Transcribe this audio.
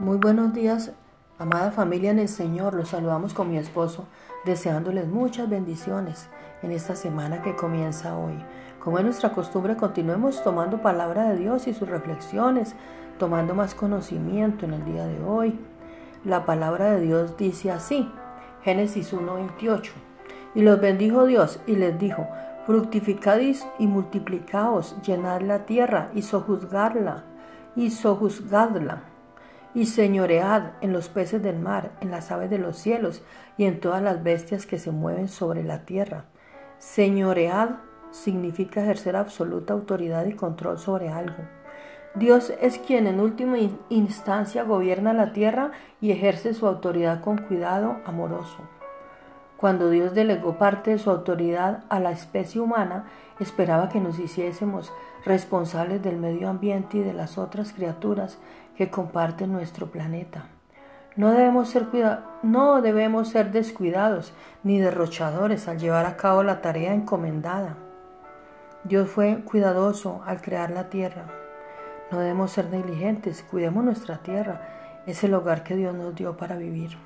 Muy buenos días, amada familia en el Señor. Los saludamos con mi esposo, deseándoles muchas bendiciones en esta semana que comienza hoy. Como es nuestra costumbre, continuemos tomando palabra de Dios y sus reflexiones, tomando más conocimiento en el día de hoy. La palabra de Dios dice así, Génesis 1:28. Y los bendijo Dios y les dijo, fructificad y multiplicaos, llenad la tierra y sojuzgarla, y sojuzgadla y señoread en los peces del mar, en las aves de los cielos y en todas las bestias que se mueven sobre la tierra. Señoread significa ejercer absoluta autoridad y control sobre algo. Dios es quien en última instancia gobierna la tierra y ejerce su autoridad con cuidado amoroso. Cuando Dios delegó parte de su autoridad a la especie humana, esperaba que nos hiciésemos responsables del medio ambiente y de las otras criaturas que comparten nuestro planeta. No debemos, ser no debemos ser descuidados ni derrochadores al llevar a cabo la tarea encomendada. Dios fue cuidadoso al crear la tierra. No debemos ser negligentes, cuidemos nuestra tierra, es el hogar que Dios nos dio para vivir.